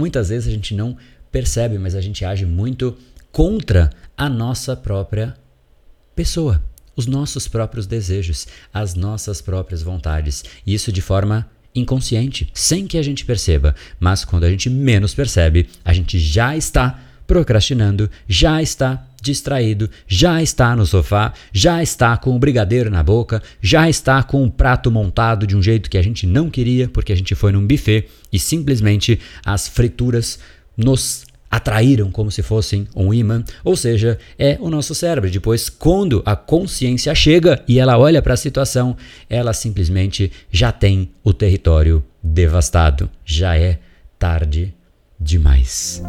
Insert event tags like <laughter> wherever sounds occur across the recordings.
muitas vezes a gente não percebe, mas a gente age muito contra a nossa própria pessoa, os nossos próprios desejos, as nossas próprias vontades. Isso de forma inconsciente, sem que a gente perceba. Mas quando a gente menos percebe, a gente já está procrastinando, já está distraído, já está no sofá, já está com o brigadeiro na boca, já está com o prato montado de um jeito que a gente não queria, porque a gente foi num buffet e simplesmente as frituras nos atraíram como se fossem um imã, ou seja, é o nosso cérebro. Depois, quando a consciência chega e ela olha para a situação, ela simplesmente já tem o território devastado, já é tarde demais.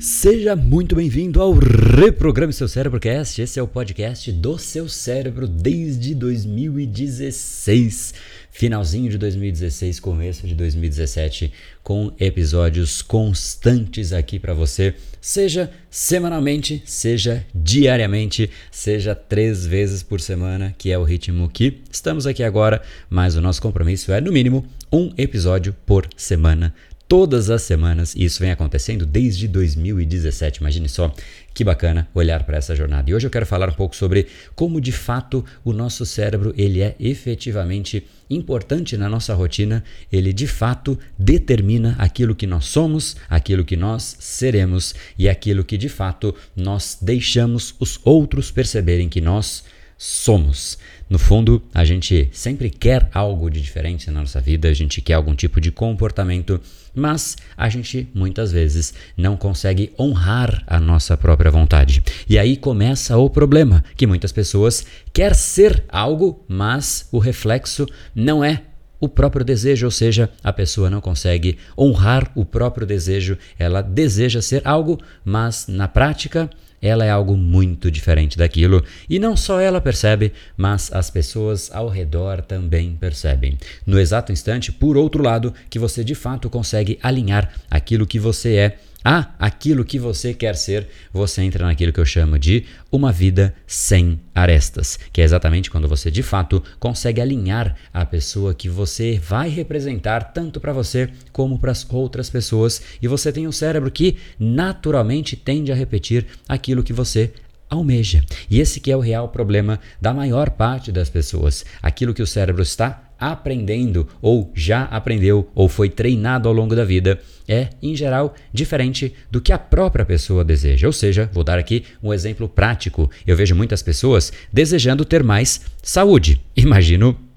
Seja muito bem-vindo ao Reprograme Seu Cérebrocast. Esse é o podcast do seu cérebro desde 2016, finalzinho de 2016, começo de 2017, com episódios constantes aqui para você, seja semanalmente, seja diariamente, seja três vezes por semana, que é o ritmo que estamos aqui agora, mas o nosso compromisso é no mínimo um episódio por semana todas as semanas e isso vem acontecendo desde 2017. Imagine só que bacana olhar para essa jornada. E hoje eu quero falar um pouco sobre como de fato o nosso cérebro ele é efetivamente importante na nossa rotina, ele de fato determina aquilo que nós somos, aquilo que nós seremos e aquilo que de fato nós deixamos os outros perceberem que nós somos. No fundo, a gente sempre quer algo de diferente na nossa vida, a gente quer algum tipo de comportamento, mas a gente muitas vezes não consegue honrar a nossa própria vontade. E aí começa o problema, que muitas pessoas quer ser algo, mas o reflexo não é o próprio desejo, ou seja, a pessoa não consegue honrar o próprio desejo, ela deseja ser algo, mas na prática ela é algo muito diferente daquilo e não só ela percebe, mas as pessoas ao redor também percebem. No exato instante, por outro lado, que você de fato consegue alinhar aquilo que você é a aquilo que você quer ser, você entra naquilo que eu chamo de uma vida sem arestas, que é exatamente quando você de fato consegue alinhar a pessoa que você vai representar tanto para você como para as outras pessoas e você tem um cérebro que naturalmente tende a repetir aquilo que você almeja. E esse que é o real problema da maior parte das pessoas. Aquilo que o cérebro está aprendendo ou já aprendeu ou foi treinado ao longo da vida é, em geral, diferente do que a própria pessoa deseja. Ou seja, vou dar aqui um exemplo prático. Eu vejo muitas pessoas desejando ter mais saúde. Imagino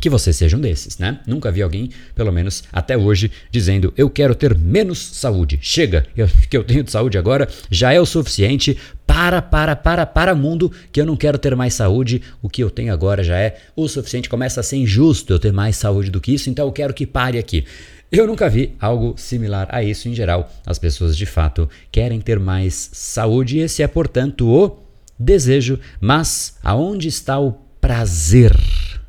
que você seja um desses, né? Nunca vi alguém, pelo menos até hoje, dizendo eu quero ter menos saúde. Chega, eu, <laughs> que eu tenho de saúde agora já é o suficiente. Para, para, para, para mundo, que eu não quero ter mais saúde. O que eu tenho agora já é o suficiente. Começa a ser injusto eu ter mais saúde do que isso, então eu quero que pare aqui. Eu nunca vi algo similar a isso em geral. As pessoas de fato querem ter mais saúde e esse é, portanto, o desejo. Mas aonde está o prazer?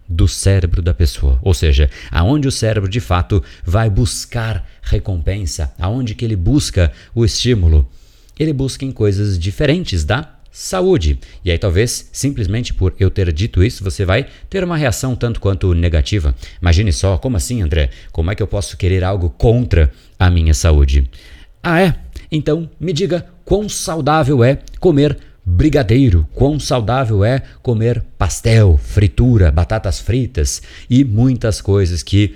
Do cérebro da pessoa, ou seja, aonde o cérebro de fato vai buscar recompensa, aonde que ele busca o estímulo. Ele busca em coisas diferentes da saúde. E aí talvez simplesmente por eu ter dito isso, você vai ter uma reação tanto quanto negativa. Imagine só, como assim, André? Como é que eu posso querer algo contra a minha saúde? Ah, é? Então me diga quão saudável é comer brigadeiro, quão saudável é comer pastel, fritura, batatas fritas e muitas coisas que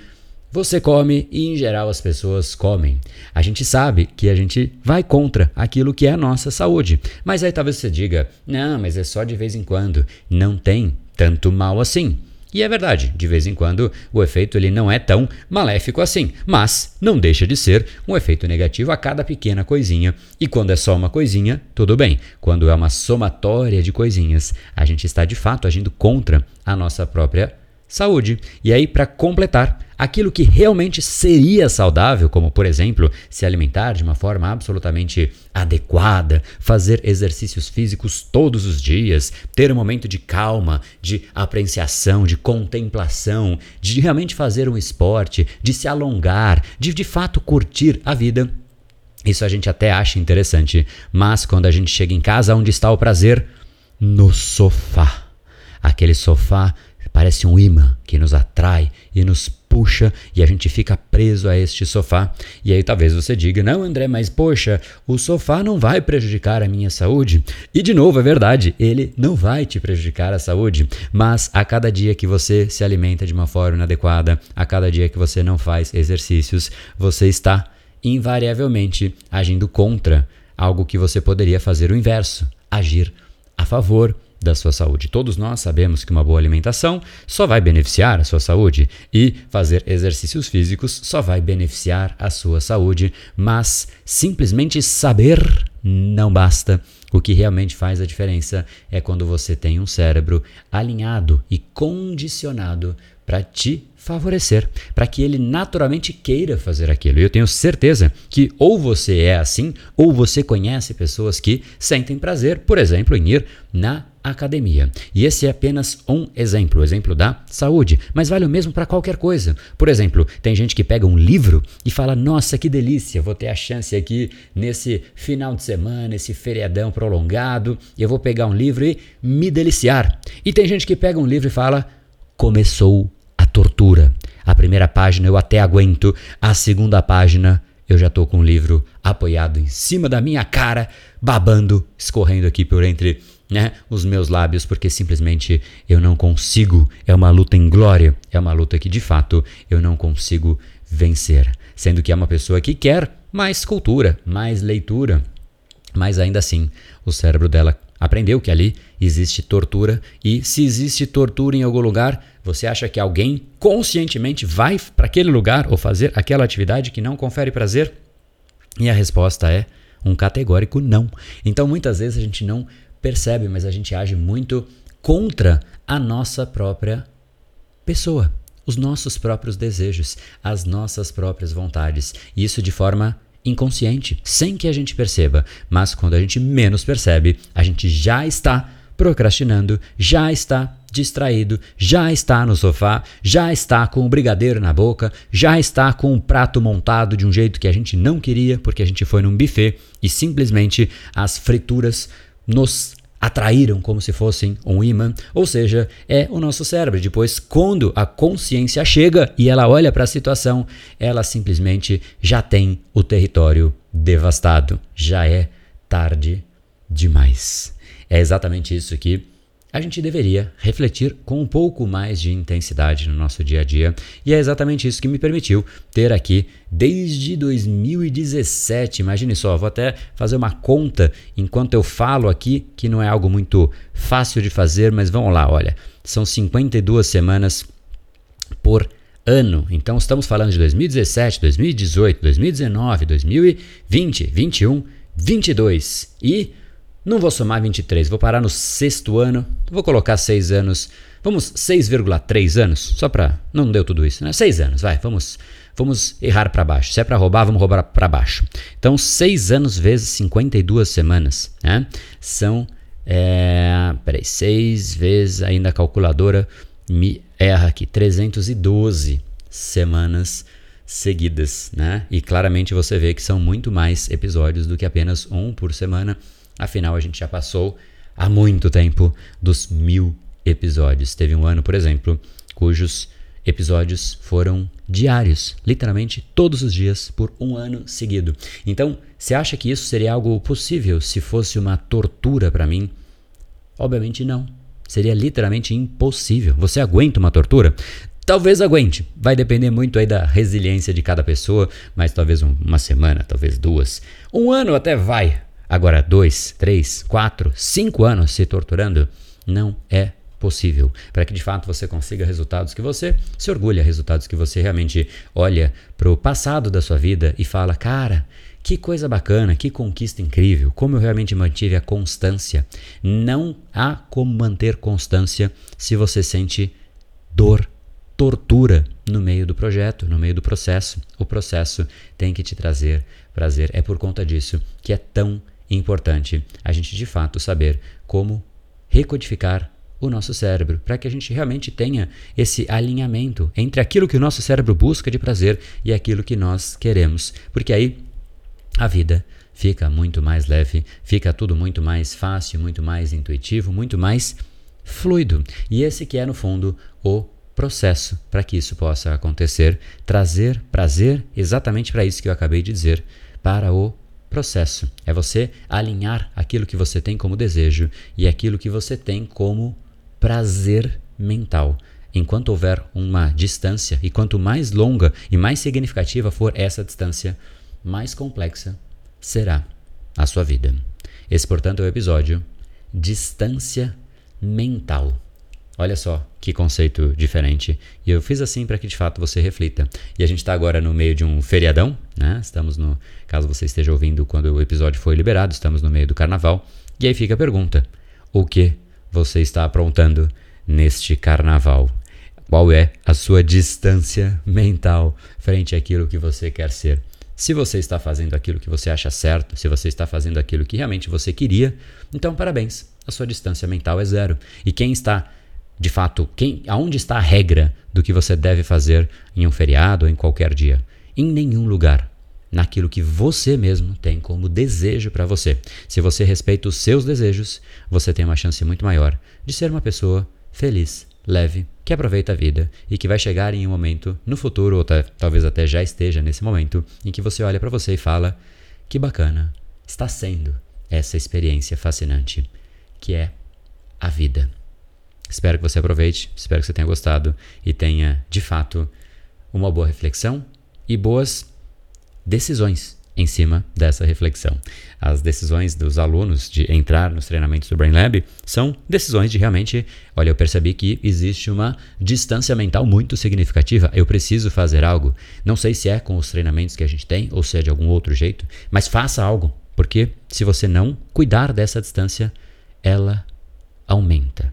você come e em geral as pessoas comem. A gente sabe que a gente vai contra aquilo que é a nossa saúde. Mas aí talvez você diga: "Não, mas é só de vez em quando". Não tem tanto mal assim. E é verdade, de vez em quando o efeito ele não é tão maléfico assim, mas não deixa de ser um efeito negativo a cada pequena coisinha. E quando é só uma coisinha, tudo bem. Quando é uma somatória de coisinhas, a gente está de fato agindo contra a nossa própria saúde. E aí, para completar, aquilo que realmente seria saudável, como por exemplo, se alimentar de uma forma absolutamente adequada, fazer exercícios físicos todos os dias, ter um momento de calma, de apreciação, de contemplação, de realmente fazer um esporte, de se alongar, de de fato curtir a vida Isso a gente até acha interessante, mas quando a gente chega em casa, onde está o prazer? No sofá. Aquele sofá parece um imã que nos atrai e nos puxa e a gente fica preso a este sofá. E aí talvez você diga: "Não, André, mas poxa, o sofá não vai prejudicar a minha saúde". E de novo, é verdade, ele não vai te prejudicar a saúde, mas a cada dia que você se alimenta de uma forma inadequada, a cada dia que você não faz exercícios, você está invariavelmente agindo contra algo que você poderia fazer o inverso, agir a favor da sua saúde. Todos nós sabemos que uma boa alimentação só vai beneficiar a sua saúde e fazer exercícios físicos só vai beneficiar a sua saúde, mas simplesmente saber não basta. O que realmente faz a diferença é quando você tem um cérebro alinhado e condicionado para te favorecer, para que ele naturalmente queira fazer aquilo. E eu tenho certeza que ou você é assim, ou você conhece pessoas que sentem prazer, por exemplo, em ir na academia. E esse é apenas um exemplo, o exemplo da saúde, mas vale o mesmo para qualquer coisa. Por exemplo, tem gente que pega um livro e fala: "Nossa, que delícia, vou ter a chance aqui nesse final de semana, esse feriadão prolongado, eu vou pegar um livro e me deliciar". E tem gente que pega um livro e fala: "Começou a tortura. A primeira página eu até aguento, a segunda página eu já estou com o livro apoiado em cima da minha cara, babando, escorrendo aqui por entre né, os meus lábios, porque simplesmente eu não consigo. É uma luta em glória, é uma luta que de fato eu não consigo vencer. Sendo que é uma pessoa que quer mais cultura, mais leitura, mas ainda assim o cérebro dela aprendeu que ali existe tortura e se existe tortura em algum lugar, você acha que alguém conscientemente vai para aquele lugar ou fazer aquela atividade que não confere prazer? E a resposta é um categórico não. Então muitas vezes a gente não percebe, mas a gente age muito contra a nossa própria pessoa, os nossos próprios desejos, as nossas próprias vontades. Isso de forma inconsciente, sem que a gente perceba. Mas quando a gente menos percebe, a gente já está procrastinando, já está distraído, já está no sofá, já está com o brigadeiro na boca, já está com o prato montado de um jeito que a gente não queria, porque a gente foi num buffet e simplesmente as frituras nos atraíram como se fossem um imã, ou seja, é o nosso cérebro. Depois, quando a consciência chega e ela olha para a situação, ela simplesmente já tem o território devastado, já é tarde demais. É exatamente isso que a gente deveria refletir com um pouco mais de intensidade no nosso dia a dia. E é exatamente isso que me permitiu ter aqui desde 2017. Imagine só, vou até fazer uma conta enquanto eu falo aqui, que não é algo muito fácil de fazer, mas vamos lá, olha. São 52 semanas por ano. Então estamos falando de 2017, 2018, 2019, 2020, 21, 22 e não vou somar 23, vou parar no sexto ano. Vou colocar 6 anos. Vamos 6,3 anos, só para não deu tudo isso, né? 6 anos, vai, vamos vamos errar para baixo. Se é para roubar, vamos roubar para baixo. Então, 6 anos vezes 52 semanas, né? São é, peraí, 6 vezes ainda a calculadora me erra aqui, 312 semanas seguidas, né? E claramente você vê que são muito mais episódios do que apenas um por semana. Afinal, a gente já passou há muito tempo dos mil episódios. Teve um ano, por exemplo, cujos episódios foram diários, literalmente todos os dias por um ano seguido. Então, você acha que isso seria algo possível se fosse uma tortura para mim? Obviamente não. Seria literalmente impossível. Você aguenta uma tortura? Talvez aguente. Vai depender muito aí da resiliência de cada pessoa, mas talvez uma semana, talvez duas. Um ano até vai. Agora, dois, três, quatro, cinco anos se torturando não é possível. Para que de fato você consiga resultados que você se orgulha, resultados que você realmente olha para o passado da sua vida e fala: cara, que coisa bacana, que conquista incrível, como eu realmente mantive a constância. Não há como manter constância se você sente dor, tortura no meio do projeto, no meio do processo. O processo tem que te trazer prazer. É por conta disso que é tão importante a gente de fato saber como recodificar o nosso cérebro, para que a gente realmente tenha esse alinhamento entre aquilo que o nosso cérebro busca de prazer e aquilo que nós queremos. Porque aí a vida fica muito mais leve, fica tudo muito mais fácil, muito mais intuitivo, muito mais fluido. E esse que é no fundo o processo para que isso possa acontecer, trazer prazer exatamente para isso que eu acabei de dizer, para o processo. É você alinhar aquilo que você tem como desejo e aquilo que você tem como prazer mental. Enquanto houver uma distância, e quanto mais longa e mais significativa for essa distância, mais complexa será a sua vida. Esse, portanto, é o episódio Distância Mental. Olha só que conceito diferente. E eu fiz assim para que de fato você reflita. E a gente está agora no meio de um feriadão, né? Estamos no. Caso você esteja ouvindo quando o episódio foi liberado, estamos no meio do carnaval. E aí fica a pergunta: o que você está aprontando neste carnaval? Qual é a sua distância mental frente àquilo que você quer ser? Se você está fazendo aquilo que você acha certo, se você está fazendo aquilo que realmente você queria, então parabéns. A sua distância mental é zero. E quem está de fato, quem, aonde está a regra do que você deve fazer em um feriado ou em qualquer dia? Em nenhum lugar. Naquilo que você mesmo tem como desejo para você. Se você respeita os seus desejos, você tem uma chance muito maior de ser uma pessoa feliz, leve, que aproveita a vida e que vai chegar em um momento no futuro, ou talvez até já esteja nesse momento, em que você olha para você e fala: que bacana está sendo essa experiência fascinante que é a vida. Espero que você aproveite, espero que você tenha gostado e tenha, de fato, uma boa reflexão e boas decisões em cima dessa reflexão. As decisões dos alunos de entrar nos treinamentos do Brain Lab são decisões de realmente, olha, eu percebi que existe uma distância mental muito significativa. Eu preciso fazer algo. Não sei se é com os treinamentos que a gente tem ou se é de algum outro jeito, mas faça algo, porque se você não cuidar dessa distância, ela aumenta.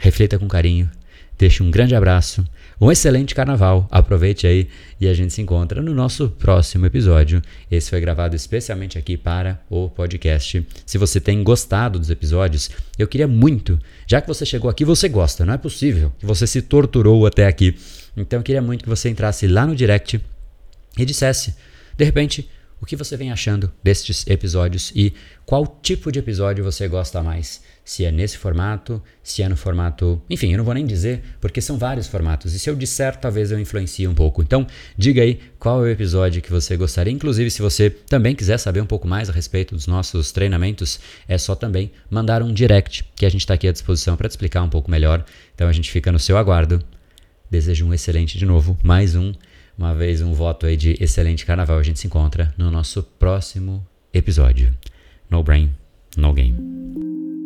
Reflita com carinho. Deixe um grande abraço, um excelente carnaval. Aproveite aí e a gente se encontra no nosso próximo episódio. Esse foi gravado especialmente aqui para o podcast. Se você tem gostado dos episódios, eu queria muito, já que você chegou aqui, você gosta, não é possível que você se torturou até aqui. Então eu queria muito que você entrasse lá no direct e dissesse, de repente, o que você vem achando destes episódios e qual tipo de episódio você gosta mais. Se é nesse formato, se é no formato. Enfim, eu não vou nem dizer, porque são vários formatos. E se eu disser, talvez eu influencie um pouco. Então, diga aí qual é o episódio que você gostaria. Inclusive, se você também quiser saber um pouco mais a respeito dos nossos treinamentos, é só também mandar um direct, que a gente está aqui à disposição para te explicar um pouco melhor. Então, a gente fica no seu aguardo. Desejo um excelente de novo, mais um uma vez um voto aí de excelente carnaval. A gente se encontra no nosso próximo episódio. No Brain, No Game.